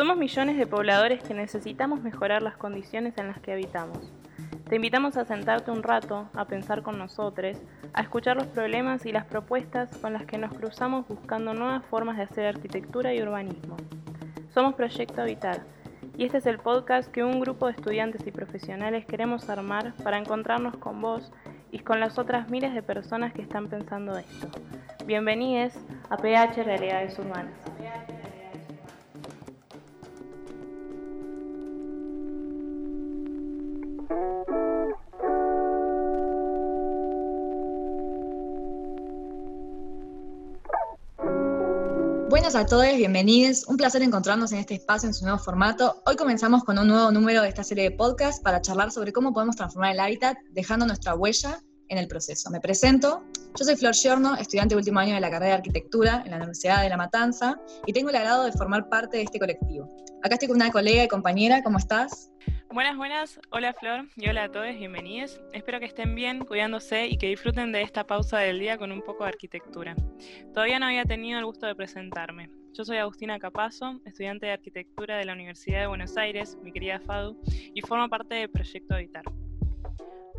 Somos millones de pobladores que necesitamos mejorar las condiciones en las que habitamos. Te invitamos a sentarte un rato, a pensar con nosotros, a escuchar los problemas y las propuestas con las que nos cruzamos buscando nuevas formas de hacer arquitectura y urbanismo. Somos Proyecto Habitar y este es el podcast que un grupo de estudiantes y profesionales queremos armar para encontrarnos con vos y con las otras miles de personas que están pensando esto. Bienvenidos a PH Realidades Urbanas. Buenas a todos, bienvenidos. Un placer encontrarnos en este espacio en su nuevo formato. Hoy comenzamos con un nuevo número de esta serie de podcast para charlar sobre cómo podemos transformar el hábitat dejando nuestra huella en el proceso. Me presento, yo soy Flor Giorno, estudiante de último año de la carrera de arquitectura en la Universidad de La Matanza y tengo el agrado de formar parte de este colectivo. Acá estoy con una colega y compañera, ¿cómo estás? Buenas, buenas. Hola Flor y hola a todos, bienvenidos. Espero que estén bien, cuidándose y que disfruten de esta pausa del día con un poco de arquitectura. Todavía no había tenido el gusto de presentarme. Yo soy Agustina Capazo, estudiante de arquitectura de la Universidad de Buenos Aires, mi querida FADU, y formo parte del proyecto Habitar.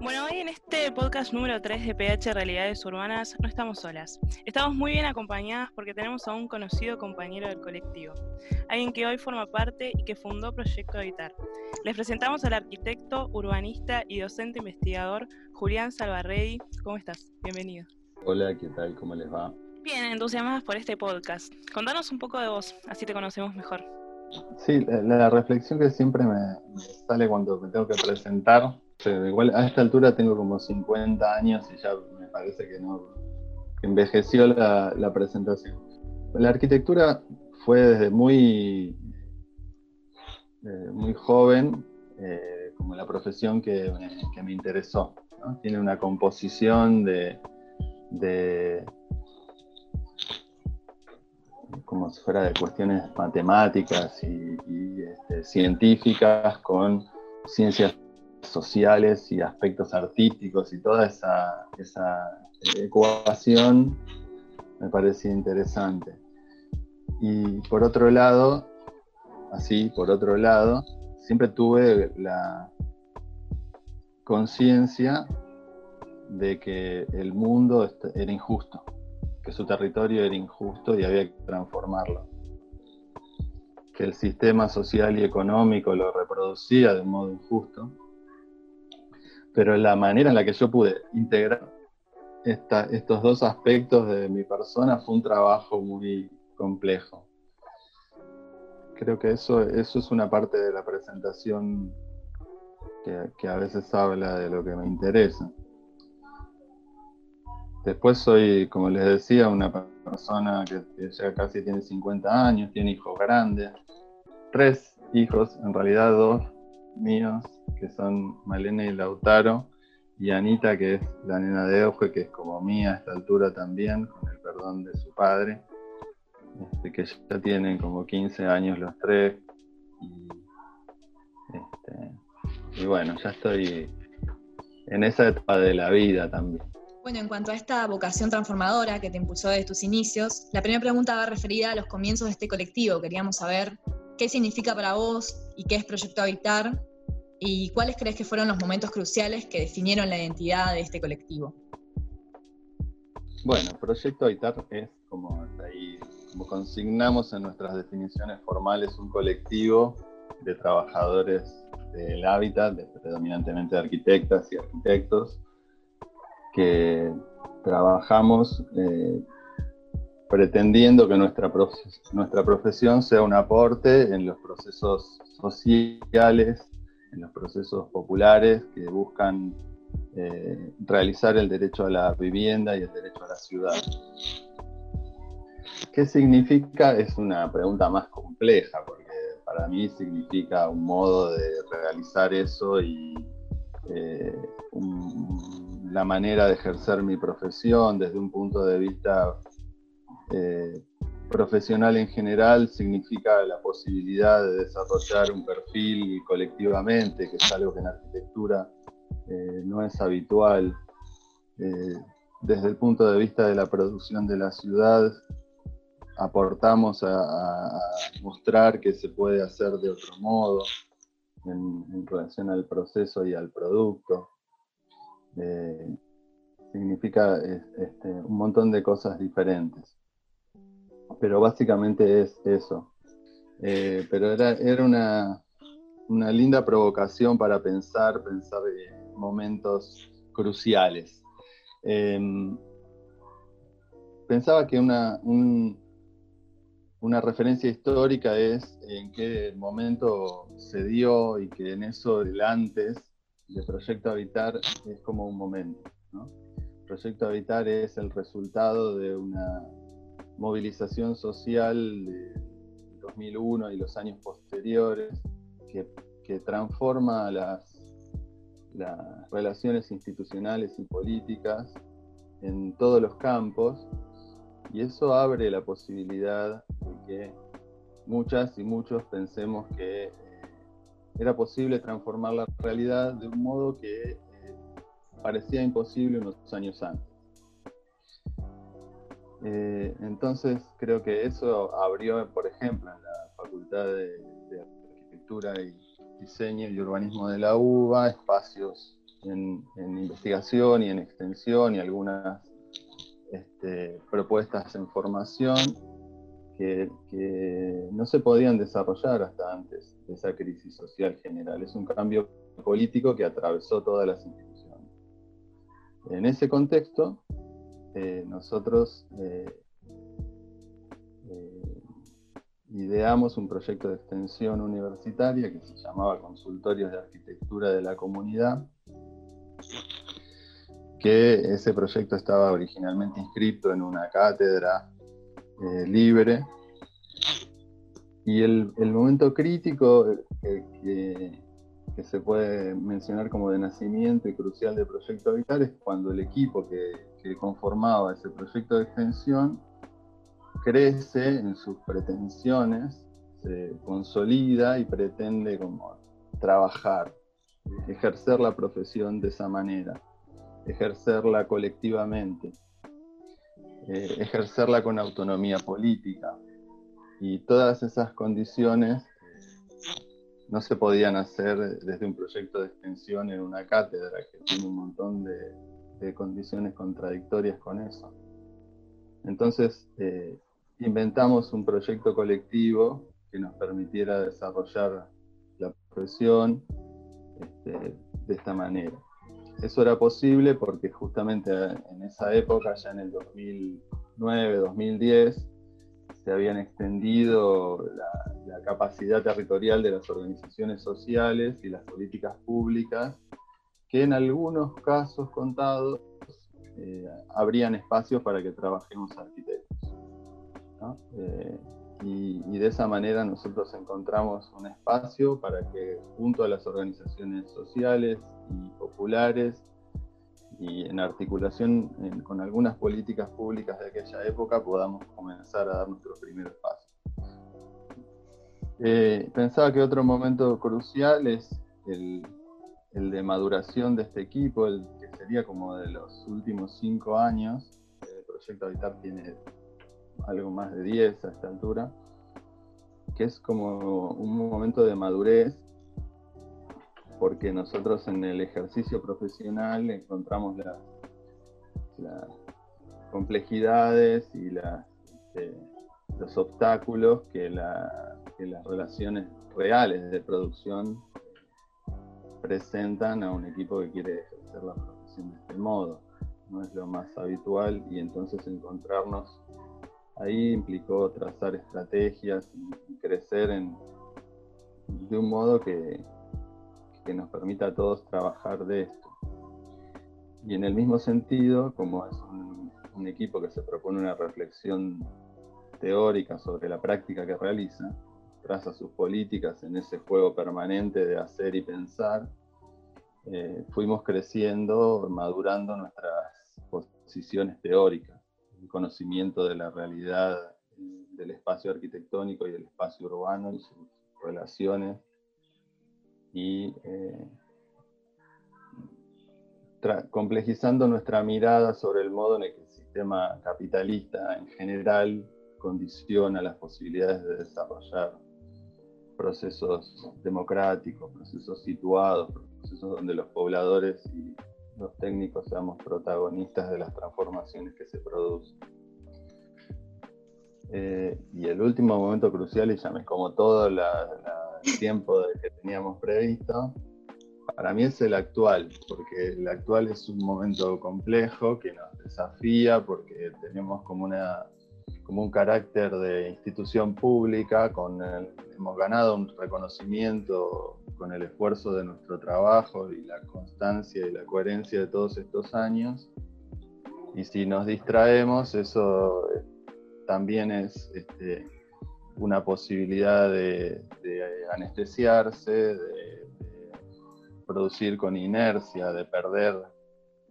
Bueno, hoy en este podcast número 3 de PH Realidades Urbanas no estamos solas. Estamos muy bien acompañadas porque tenemos a un conocido compañero del colectivo, alguien que hoy forma parte y que fundó Proyecto Habitar. Les presentamos al arquitecto, urbanista y docente investigador Julián Salvarredi. ¿Cómo estás? Bienvenido. Hola, ¿qué tal? ¿Cómo les va? Bien, entusiasmadas por este podcast. Contanos un poco de vos, así te conocemos mejor. Sí, la, reflexión que siempre me sale cuando me tengo que presentar igual a esta altura tengo como 50 años y ya me parece que no envejeció la, presentación. La arquitectura fue desde muy, eh, muy joven eh, como la profesión que me, interesó. Tiene una composición de, como si fuera de cuestiones matemáticas y, este, científicas con ciencias sociales y aspectos artísticos y toda esa, ecuación me parecía interesante. Y por otro lado, así, por otro lado, siempre tuve la conciencia de que el mundo era injusto, que su territorio era injusto y había que transformarlo. Que el sistema social y económico lo reproducía de un modo injusto pero la manera en la que yo pude integrar estos dos aspectos de mi persona fue un trabajo muy complejo. Creo que eso, eso es una parte de la presentación que, a veces habla de lo que me interesa. Después soy, como les decía, una persona que, que ya casi tiene 50 años, tiene hijos grandes, tres hijos, en realidad dos míos, que son Malena y Lautaro, y Anita, que es la nena de Ojo, que es como mía a esta altura también, con el perdón de su padre, este, que ya tienen como 15 años los tres. Este, y, bueno, ya estoy en esa etapa de la vida también. Bueno, en cuanto a esta vocación transformadora que te impulsó desde tus inicios, la primera pregunta va referida a los comienzos de este colectivo. Queríamos saber qué significa para vos y qué es Proyecto Habitar ¿Y cuáles crees que fueron los momentos cruciales que definieron la identidad de este colectivo? Bueno, Proyecto Habitar es, como, consignamos en nuestras definiciones formales, un colectivo de trabajadores del hábitat, predominantemente de arquitectas y arquitectos, que trabajamos eh, pretendiendo que nuestra profesión sea un aporte en los procesos sociales en los procesos populares que buscan eh, realizar el derecho a la vivienda y el derecho a la ciudad. ¿Qué significa? Es una pregunta más compleja, porque para mí significa un modo de realizar eso y eh, la manera de ejercer mi profesión desde un punto de vista eh, profesional en general significa la posibilidad de desarrollar un perfil colectivamente, que es algo que en arquitectura eh, no es habitual. Eh, desde el punto de vista de la producción de la ciudad, aportamos a, mostrar que se puede hacer de otro modo en, relación al proceso y al producto. Eh, significa este, un montón de cosas diferentes. Pero básicamente es eso. Eh, pero era, era una, una, linda provocación para pensar, pensar en momentos cruciales. Em, pensaba que una, una referencia histórica es en qué momento se dio y que en eso el antes de Proyecto Habitar es como un momento. Proyecto Habitar es el resultado de una movilización social de 2001 y los años posteriores que, transforma las, relaciones institucionales y políticas en todos los campos y eso abre la posibilidad de que muchas y muchos pensemos que eh, era posible transformar la realidad de un modo que eh, parecía imposible unos años antes. Eh, entonces creo que eso abrió, por ejemplo, en la Facultad de, Arquitectura y Diseño y Urbanismo de la UBA, espacios en, investigación y en extensión y algunas este, propuestas en formación que, no se podían desarrollar hasta antes de esa crisis social general. Es un cambio político que atravesó todas las instituciones. En ese contexto, eh, nosotros eh, eh, ideamos un proyecto de extensión universitaria que se llamaba Consultorios de Arquitectura de la Comunidad, que ese proyecto estaba originalmente inscrito en una cátedra libre. Y el, momento crítico que se puede mencionar como de nacimiento y crucial del proyecto Habitar es cuando el equipo que, conformaba ese proyecto de extensión crece en sus pretensiones, se consolida y pretende como trabajar, ejercer la profesión de esa manera, ejercerla colectivamente, eh, ejercerla con autonomía política. Y todas esas condiciones no se podían hacer desde un proyecto de extensión en una cátedra que tiene un montón de, condiciones contradictorias con eso. Entonces, eh, inventamos un proyecto colectivo que nos permitiera desarrollar la profesión este, de esta manera. Eso era posible porque justamente en esa época, ya en el 2009, 2010, se habían extendido la, capacidad territorial de las organizaciones sociales y las políticas públicas, que en algunos casos contados eh, habrían espacios para que trabajemos arquitectos. Eh, y, de esa manera nosotros encontramos un espacio para que junto a las organizaciones sociales y populares y en articulación con algunas políticas públicas de aquella época podamos comenzar a dar nuestros primeros pasos. Eh, pensaba que otro momento crucial es el, de maduración de este equipo, el que sería como de los últimos cinco años. El proyecto Habitat tiene algo más de 10 a esta altura, que es como un momento de madurez porque nosotros en el ejercicio profesional encontramos las, complejidades y este, los obstáculos que, las relaciones reales de producción presentan a un equipo que quiere ejercer la profesión de este modo. No es lo más habitual y entonces encontrarnos ahí implicó trazar estrategias y crecer en, de un modo que, que nos permita a todos trabajar de esto. Y en el mismo sentido, como es un, equipo que se propone una reflexión teórica sobre la práctica que realiza, traza sus políticas en ese juego permanente de hacer y pensar, eh, fuimos creciendo, madurando nuestras posiciones teóricas, el conocimiento de la realidad del espacio arquitectónico y del espacio urbano y sus relaciones. Y eh, complejizando nuestra mirada sobre el modo en el que el sistema capitalista en general condiciona las posibilidades de desarrollar procesos democráticos, procesos situados, procesos donde los pobladores y los técnicos seamos protagonistas de las transformaciones que se producen. Eh, y el último momento crucial, y ya me como todo el tiempo que teníamos previsto, para mí es el actual, porque el actual es un momento complejo que nos desafía, porque tenemos como, una, como un carácter de institución pública, con hemos ganado un reconocimiento con el esfuerzo de nuestro trabajo y la constancia y la coherencia de todos estos años. Y si nos distraemos, eso eh, también es este, una posibilidad de, anestesiarse, de producir con inercia, de perder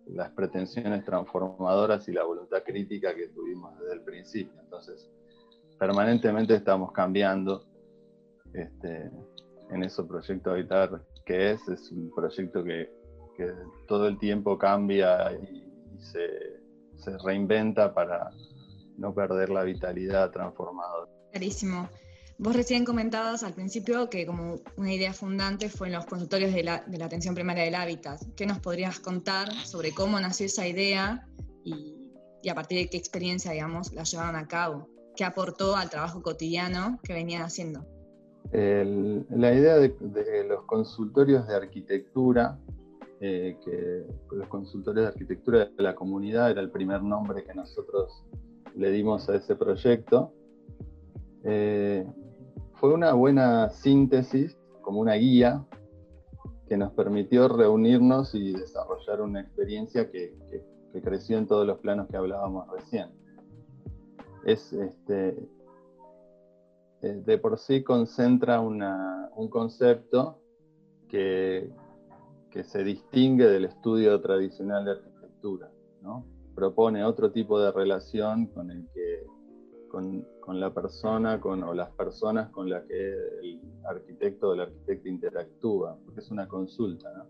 las pretensiones transformadoras y la voluntad crítica que tuvimos desde el principio. Entonces, permanentemente estamos cambiando este, en ese proyecto Habitar que es, es un proyecto que, todo el tiempo cambia y, se, se, reinventa para no perder la vitalidad transformadora. Clarísimo. Vos recién comentabas al principio que como una idea fundante fue en los consultorios de la, atención primaria del hábitat. ¿Qué nos podrías contar sobre cómo nació esa idea y, a partir de qué experiencia, digamos, la llevaron a cabo? ¿Qué aportó al trabajo cotidiano que venían haciendo? La idea de, los consultorios de arquitectura, eh, que los consultorios de arquitectura de la comunidad era el primer nombre que nosotros le dimos a ese proyecto. Eh, fue una buena síntesis, como una guía, que nos permitió reunirnos y desarrollar una experiencia que, creció en todos los planos que hablábamos recién. Es, este, de por sí concentra un concepto que, que, se distingue del estudio tradicional de arquitectura. ¿no? Propone otro tipo de relación con el que con, la persona con, o las personas con las que el arquitecto o el arquitecto interactúa, porque es una consulta.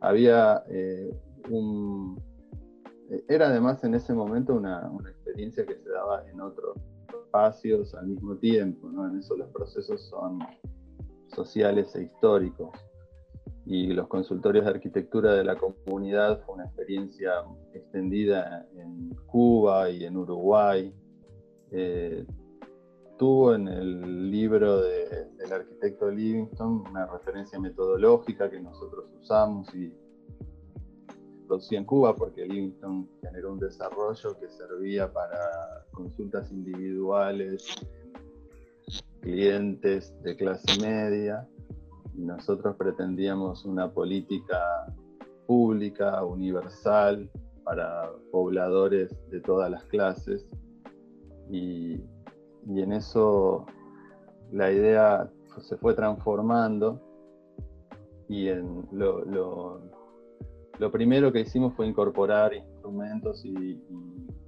Había eh, un... Era además en ese momento una, una, experiencia que se daba en otros espacios al mismo tiempo, ¿no? en eso los procesos son sociales e históricos. Y los consultorios de arquitectura de la comunidad fue una experiencia extendida en Cuba y en Uruguay, eh, tuvo en el libro del arquitecto Livingston una referencia metodológica que nosotros usamos y producía en Cuba porque Livingston generó un desarrollo que servía para consultas individuales, clientes de clase media y nosotros pretendíamos una política pública, universal, para pobladores de todas las clases y, en eso la idea se fue transformando y en lo, lo, primero que hicimos fue incorporar instrumentos y,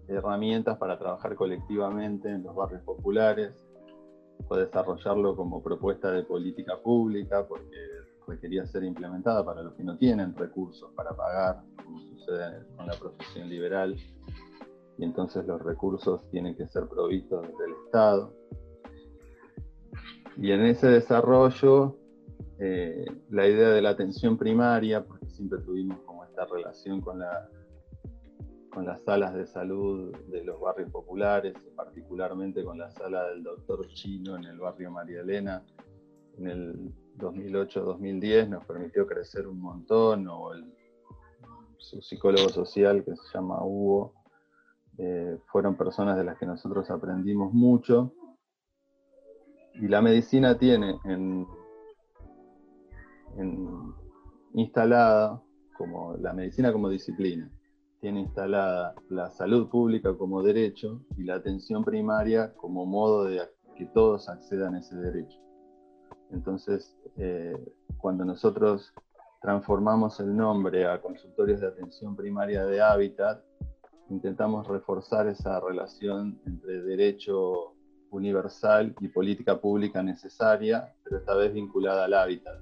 herramientas para trabajar colectivamente en los barrios populares, fue desarrollarlo como propuesta de política pública porque requería ser implementada para los que no tienen recursos para pagar, como sucede con la profesión liberal y entonces los recursos tienen que ser provistos del Estado. Y en ese desarrollo, eh, la idea de la atención primaria, porque siempre tuvimos como esta relación con, la, con las salas de salud de los barrios populares, particularmente con la sala del doctor Chino en el barrio María Elena, en el 2008-2010 nos permitió crecer un montón, o el, su psicólogo social que se llama Hugo, eh, fueron personas de las que nosotros aprendimos mucho. Y la medicina tiene en, instalada, como la medicina como disciplina, tiene instalada la salud pública como derecho y la atención primaria como modo de que todos accedan a ese derecho. Entonces, eh, cuando nosotros transformamos el nombre a consultorios de atención primaria de hábitat, intentamos reforzar esa relación entre derecho universal y política pública necesaria, pero esta vez vinculada al hábitat.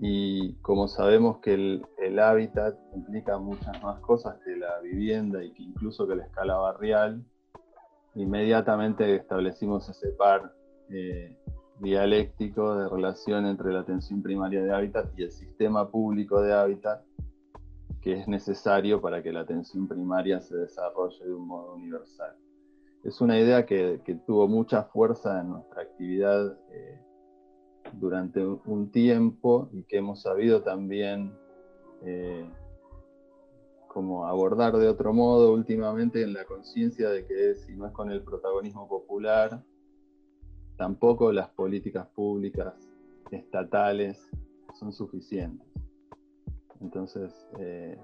Y como sabemos que el, hábitat implica muchas más cosas que la vivienda y que incluso que la escala barrial, inmediatamente establecimos ese par eh, dialéctico de relación entre la atención primaria de hábitat y el sistema público de hábitat que es necesario para que la atención primaria se desarrolle de un modo universal. Es una idea que, tuvo mucha fuerza en nuestra actividad eh, durante un tiempo y que hemos sabido también eh, como abordar de otro modo últimamente en la conciencia de que si no es con el protagonismo popular, tampoco las políticas públicas estatales son suficientes. Entonces, eh,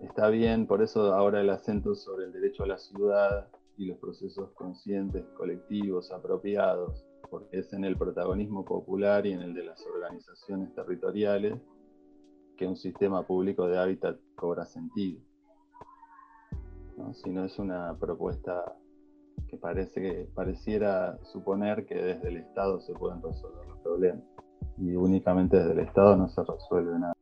está bien, por eso ahora el acento sobre el derecho a la ciudad y los procesos conscientes, colectivos, apropiados, porque es en el protagonismo popular y en el de las organizaciones territoriales que un sistema público de hábitat cobra sentido. Si no es una propuesta que parece que pareciera suponer que desde el Estado se pueden resolver los problemas. Y únicamente desde el Estado no se resuelve nada.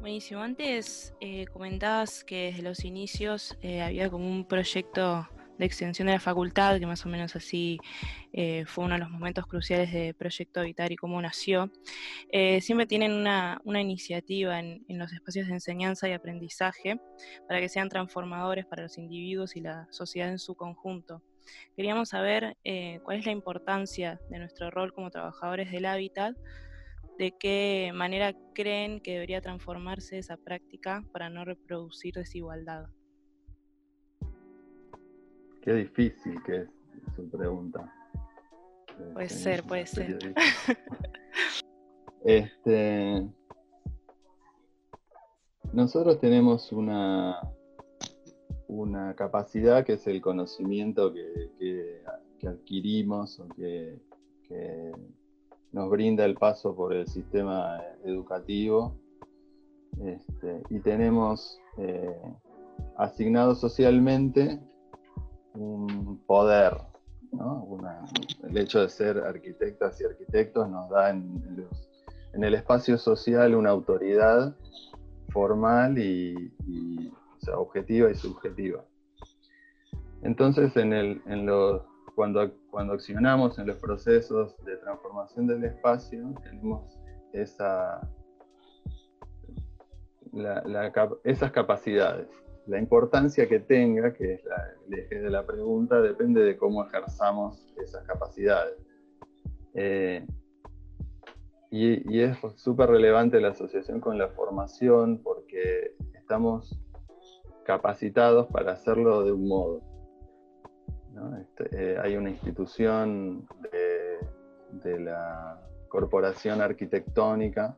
Buenísimo. Antes eh, comentabas que desde los inicios eh, había como un proyecto de extensión de la facultad, que más o menos así eh, fue uno de los momentos cruciales de Proyecto Habitar y cómo nació, eh, siempre tienen una, iniciativa en, los espacios de enseñanza y aprendizaje para que sean transformadores para los individuos y la sociedad en su conjunto. Queríamos saber eh, cuál es la importancia de nuestro rol como trabajadores del hábitat, de qué manera creen que debería transformarse esa práctica para no reproducir desigualdad. Qué difícil que es su pregunta. Puede este, ser, puede ser. Este, nosotros tenemos una, una capacidad que es el conocimiento que, adquirimos o que, nos brinda el paso por el sistema educativo. Este, y tenemos eh, asignado socialmente un poder. el hecho de ser arquitectas y arquitectos nos da en, el espacio social una autoridad formal y, objetiva y subjetiva. Entonces, cuando, accionamos en los procesos de transformación del espacio, tenemos esa, esas capacidades la importancia que tenga, que es el eje de la pregunta, depende de cómo ejerzamos esas capacidades. Eh, y, es súper relevante la asociación con la formación porque estamos capacitados para hacerlo de un modo. Este, eh, hay una institución de, de la Corporación Arquitectónica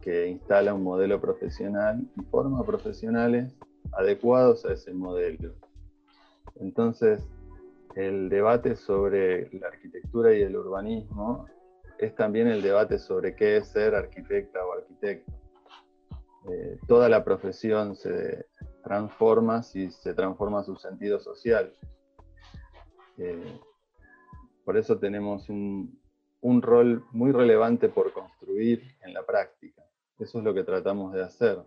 que instala un modelo profesional y forma profesionales adecuados a ese modelo. Entonces, el debate sobre la arquitectura y el urbanismo es también el debate sobre qué es ser arquitecta o arquitecto. Eh, toda la profesión se transforma si se transforma su sentido social. Eh, por eso tenemos un, un, rol muy relevante por construir en la práctica. Eso es lo que tratamos de hacer.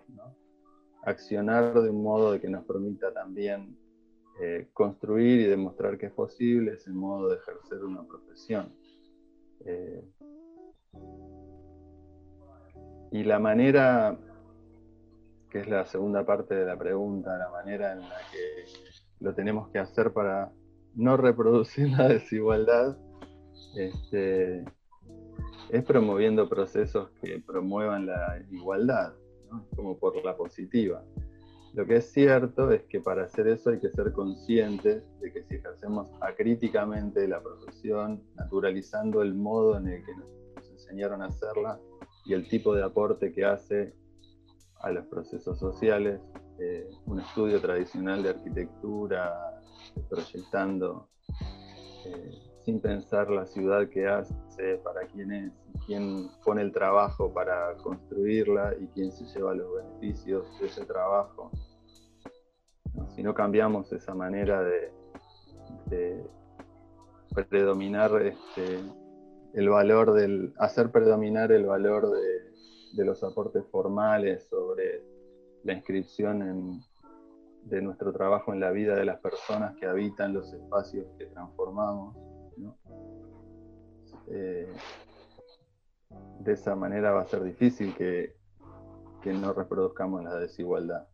Accionar de un modo de que nos permita también eh, construir y demostrar que es posible ese modo de ejercer una profesión. Eh, y la manera, que es la segunda parte de la pregunta, la manera en la que lo tenemos que hacer para no reproducir la desigualdad, este, es promoviendo procesos que promuevan la igualdad como por la positiva. Lo que es cierto es que para hacer eso hay que ser conscientes de que si ejercemos acríticamente la profesión, naturalizando el modo en el que nos enseñaron a hacerla y el tipo de aporte que hace a los procesos sociales, eh, un estudio tradicional de arquitectura, proyectando eh, sin pensar la ciudad que hace, para quién es, quién pone el trabajo para construirla y quién se lleva los beneficios de ese trabajo. Si no cambiamos esa manera de, predominar este, el valor del, hacer predominar el valor de, los aportes formales sobre la inscripción de nuestro trabajo en la vida de las personas que habitan los espacios que transformamos. Eh, de esa manera va a ser difícil que, que no reproduzcamos la desigualdad.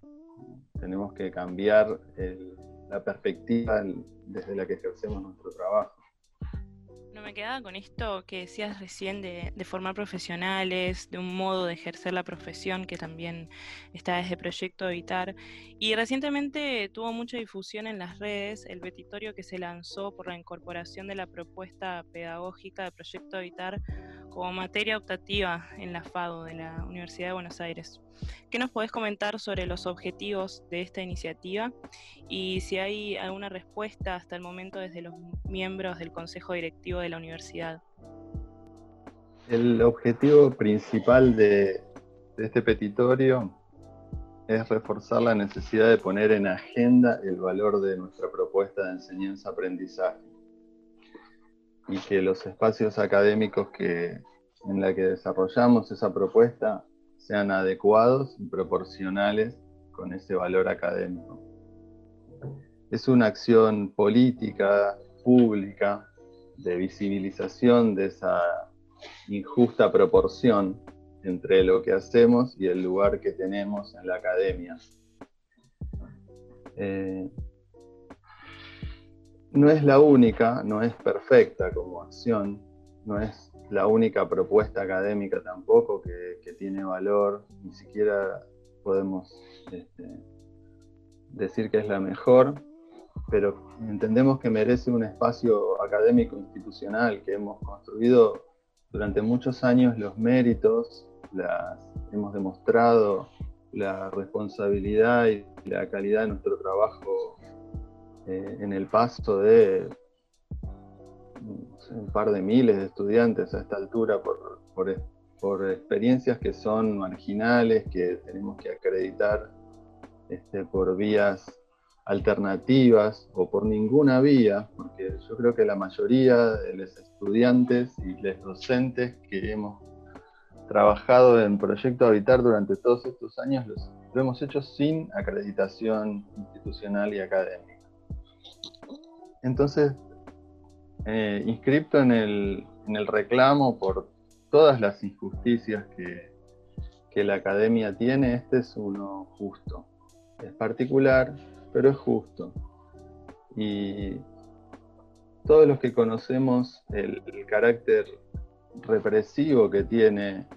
Tenemos que cambiar la perspectiva desde la que ejercemos nuestro trabajo me quedaba con esto que decías recién de, formar profesionales, de un modo de ejercer la profesión que también está desde Proyecto Evitar. Y recientemente tuvo mucha difusión en las redes el petitorio que se lanzó por la incorporación de la propuesta pedagógica de Proyecto Evitar como materia optativa en la FADO de la Universidad de Buenos Aires. ¿Qué nos podés comentar sobre los objetivos de esta iniciativa y si hay alguna respuesta hasta el momento desde los miembros del Consejo Directivo de la universidad? El objetivo principal de, este petitorio es reforzar la necesidad de poner en agenda el valor de nuestra propuesta de enseñanza-aprendizaje y que los espacios académicos que, en la que desarrollamos esa propuesta sean adecuados y proporcionales con ese valor académico. Es una acción política, pública, de visibilización de esa injusta proporción entre lo que hacemos y el lugar que tenemos en la academia. Eh, no es la única, no es perfecta como acción, no es la única propuesta académica tampoco que, tiene valor, ni siquiera podemos este, decir que es la mejor, pero entendemos que merece un espacio académico institucional que hemos construido durante muchos años los méritos, las, hemos demostrado la responsabilidad y la calidad de nuestro trabajo eh, en el paso de un par de miles de estudiantes a esta altura por, por, experiencias que son marginales, que tenemos que acreditar este, por vías alternativas o por ninguna vía, porque yo creo que la mayoría de los estudiantes y los docentes que hemos trabajado en Proyecto Habitar durante todos estos años lo hemos hecho sin acreditación institucional y académica. Entonces, eh, inscripto en el, reclamo por todas las injusticias que, la academia tiene, este es uno justo. Es particular, pero es justo. Y todos los que conocemos el, carácter represivo que tiene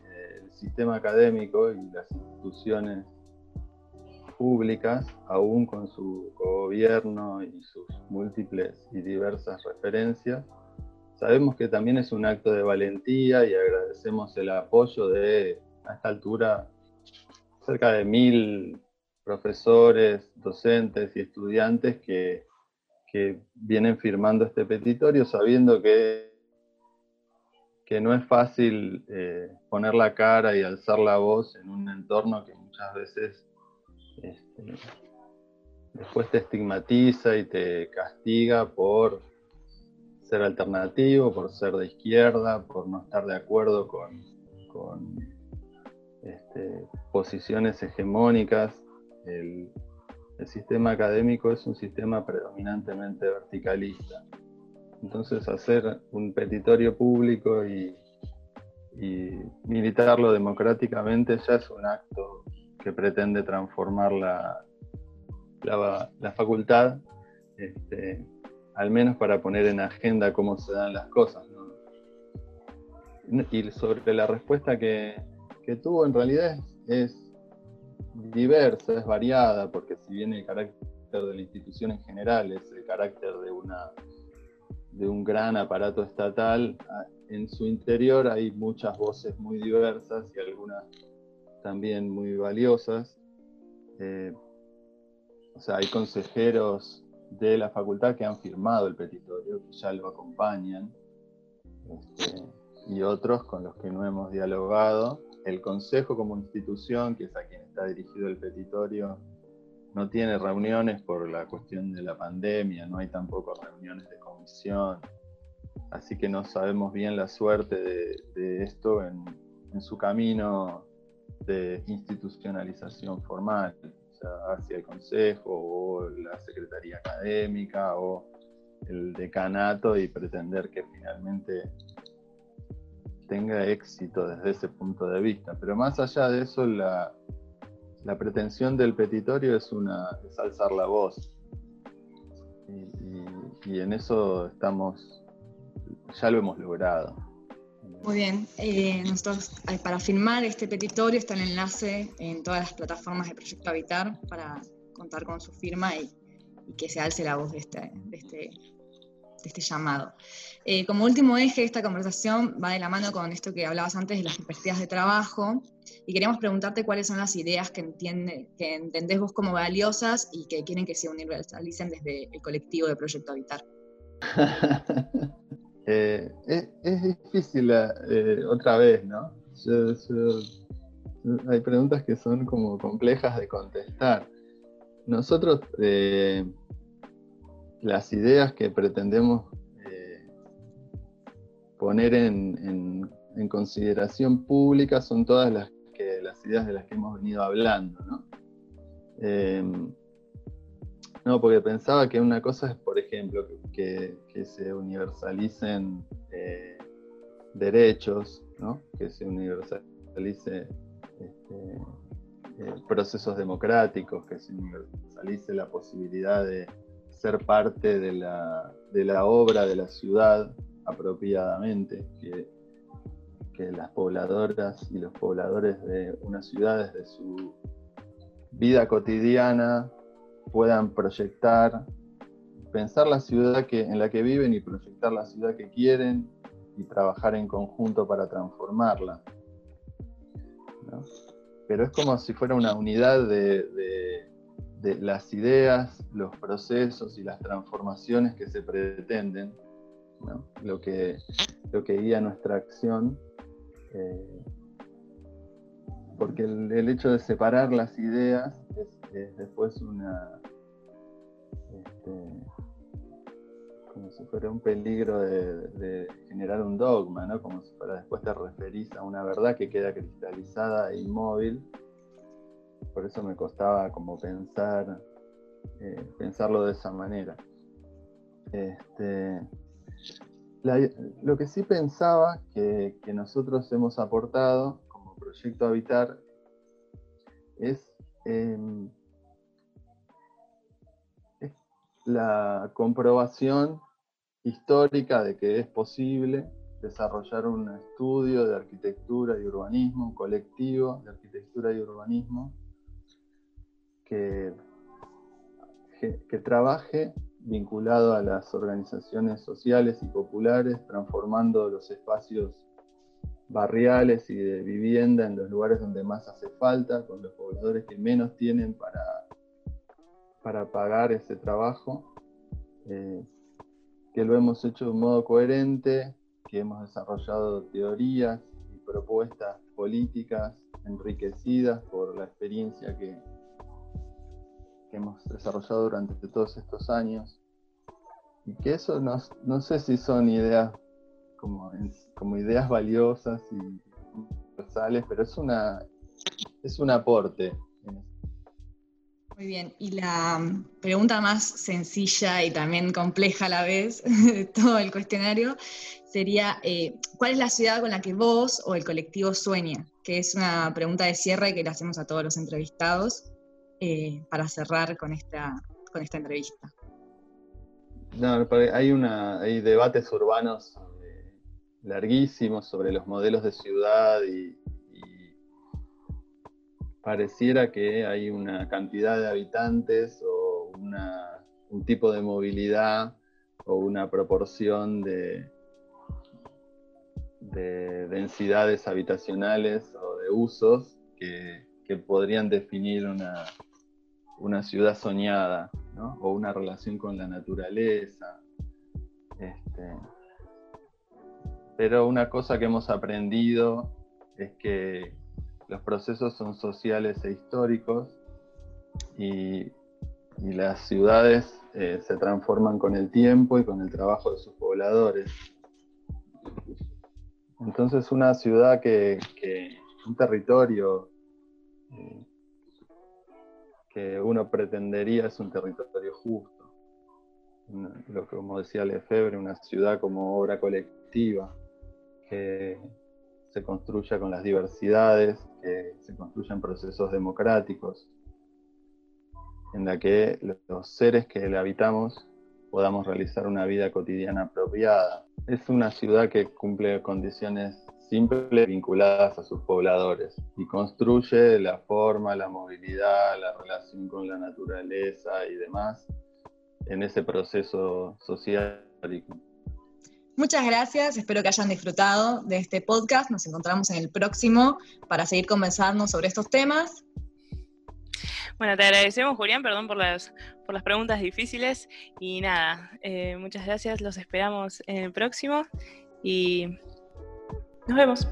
el sistema académico y las instituciones públicas, aún con su gobierno y sus múltiples y diversas referencias. Sabemos que también es un acto de valentía y agradecemos el apoyo de, a esta altura, cerca de mil profesores, docentes y estudiantes que, que vienen firmando este petitorio sabiendo que, que no es fácil eh, poner la cara y alzar la voz en un entorno que muchas veces este, después te estigmatiza y te castiga por ser alternativo, por ser de izquierda, por no estar de acuerdo con, este, posiciones hegemónicas. El, sistema académico es un sistema predominantemente verticalista. Entonces hacer un petitorio público y militarlo democráticamente ya es un acto que pretende transformar la, la, facultad, este, al menos para poner en agenda cómo se dan las cosas. Y sobre la respuesta que, tuvo, en realidad es, diversa, es variada, porque si bien el carácter de la institución en general es el carácter de, una, de un gran aparato estatal, en su interior hay muchas voces muy diversas y algunas también muy valiosas. Eh, o sea, hay consejeros de la facultad que han firmado el petitorio, que ya lo acompañan, este, y otros con los que no hemos dialogado. El consejo como institución, que es a quien está dirigido el petitorio, no tiene reuniones por la cuestión de la pandemia, no hay tampoco reuniones de comisión, así que no sabemos bien la suerte de, esto en, en su camino de institucionalización formal. hacia el consejo o la secretaría académica o el decanato y pretender que finalmente tenga éxito desde ese punto de vista. Pero más allá de eso, la, pretensión del petitorio es, una, alzar la voz. Y, en eso estamos, ya lo hemos logrado. Muy bien, eh, nosotros eh, para firmar este petitorio está el enlace en todas las plataformas de Proyecto Habitar para contar con su firma y, que se alce la voz de este, de este este llamado. Eh, como último eje de esta conversación va de la mano con esto que hablabas antes de las perspectivas de trabajo y queremos preguntarte cuáles son las ideas que, entiende, que entendés vos como valiosas y que quieren que se universalicen desde el colectivo de Proyecto Habitar. Eh, es, difícil eh, otra vez, ¿no? hay preguntas que son como complejas de contestar. Nosotros las ideas que pretendemos eh, poner en, consideración pública son todas las, que, las ideas de las que hemos venido hablando, ¿no? No, porque pensaba que una cosa es, por ejemplo, que, se universalicen eh, derechos, ¿no? que se universalice este, eh, procesos democráticos, que se universalice la posibilidad de, ser parte de la, obra de la ciudad apropiadamente, que, que las pobladoras y los pobladores de una ciudad desde su vida cotidiana puedan proyectar, pensar la ciudad que, en la que viven y proyectar la ciudad que quieren y trabajar en conjunto para transformarla. Pero es como si fuera una unidad de, las ideas, los procesos y las transformaciones que se pretenden, lo, que, lo que guía nuestra acción, eh, porque el, hecho de separar las ideas es, después una, este, como si fuera un peligro de, generar un dogma, ¿no? como si fuera después te referís a una verdad que queda cristalizada e inmóvil por eso me costaba como pensar, eh, pensarlo de esa manera. Este, lo que sí pensaba que, nosotros hemos aportado como proyecto Habitar es, em, la comprobación histórica de que es posible desarrollar un estudio de arquitectura y urbanismo, un colectivo de arquitectura y urbanismo, que, que, trabaje vinculado a las organizaciones sociales y populares, transformando los espacios barriales y de vivienda en los lugares donde más hace falta, con los pobladores que menos tienen para, para pagar ese trabajo, eh, que lo hemos hecho de un modo coherente, que hemos desarrollado teorías y propuestas políticas enriquecidas por la experiencia que, hemos desarrollado durante todos estos años. Y que eso no, no sé si son ideas como, como ideas valiosas y universales, pero es una es un aporte. Muy bien, y la pregunta más sencilla y también compleja a la vez de todo el cuestionario sería, eh, ¿cuál es la ciudad con la que vos o el colectivo sueña? Que es una pregunta de cierre que le hacemos a todos los entrevistados. Eh, para cerrar con esta, con esta entrevista. No, hay, una, hay debates urbanos eh, larguísimos sobre los modelos de ciudad y, pareciera que hay una cantidad de habitantes o un tipo de movilidad o una proporción de, de densidades habitacionales o de usos que, que podrían definir una, una ciudad soñada, o una relación con la naturaleza. Este, pero una cosa que hemos aprendido es que los procesos son sociales e históricos y, las ciudades eh, se transforman con el tiempo y con el trabajo de sus pobladores. Entonces una ciudad que, un territorio que uno pretendería es un territorio justo. Lo que, como decía Lefebvre, una ciudad como obra colectiva, que se construya con las diversidades, que se construyan procesos democráticos, en la que los seres que la habitamos podamos realizar una vida cotidiana apropiada. Es una ciudad que cumple condiciones simples vinculadas a sus pobladores y construye la forma, la movilidad, la relación con la naturaleza y demás en ese proceso social. Muchas gracias, espero que hayan disfrutado de este podcast. Nos encontramos en el próximo para seguir conversando sobre estos temas. Bueno, te agradecemos, Julián, perdón por las, por las preguntas difíciles. Y nada, eh, muchas gracias, los esperamos en el próximo y nos vemos.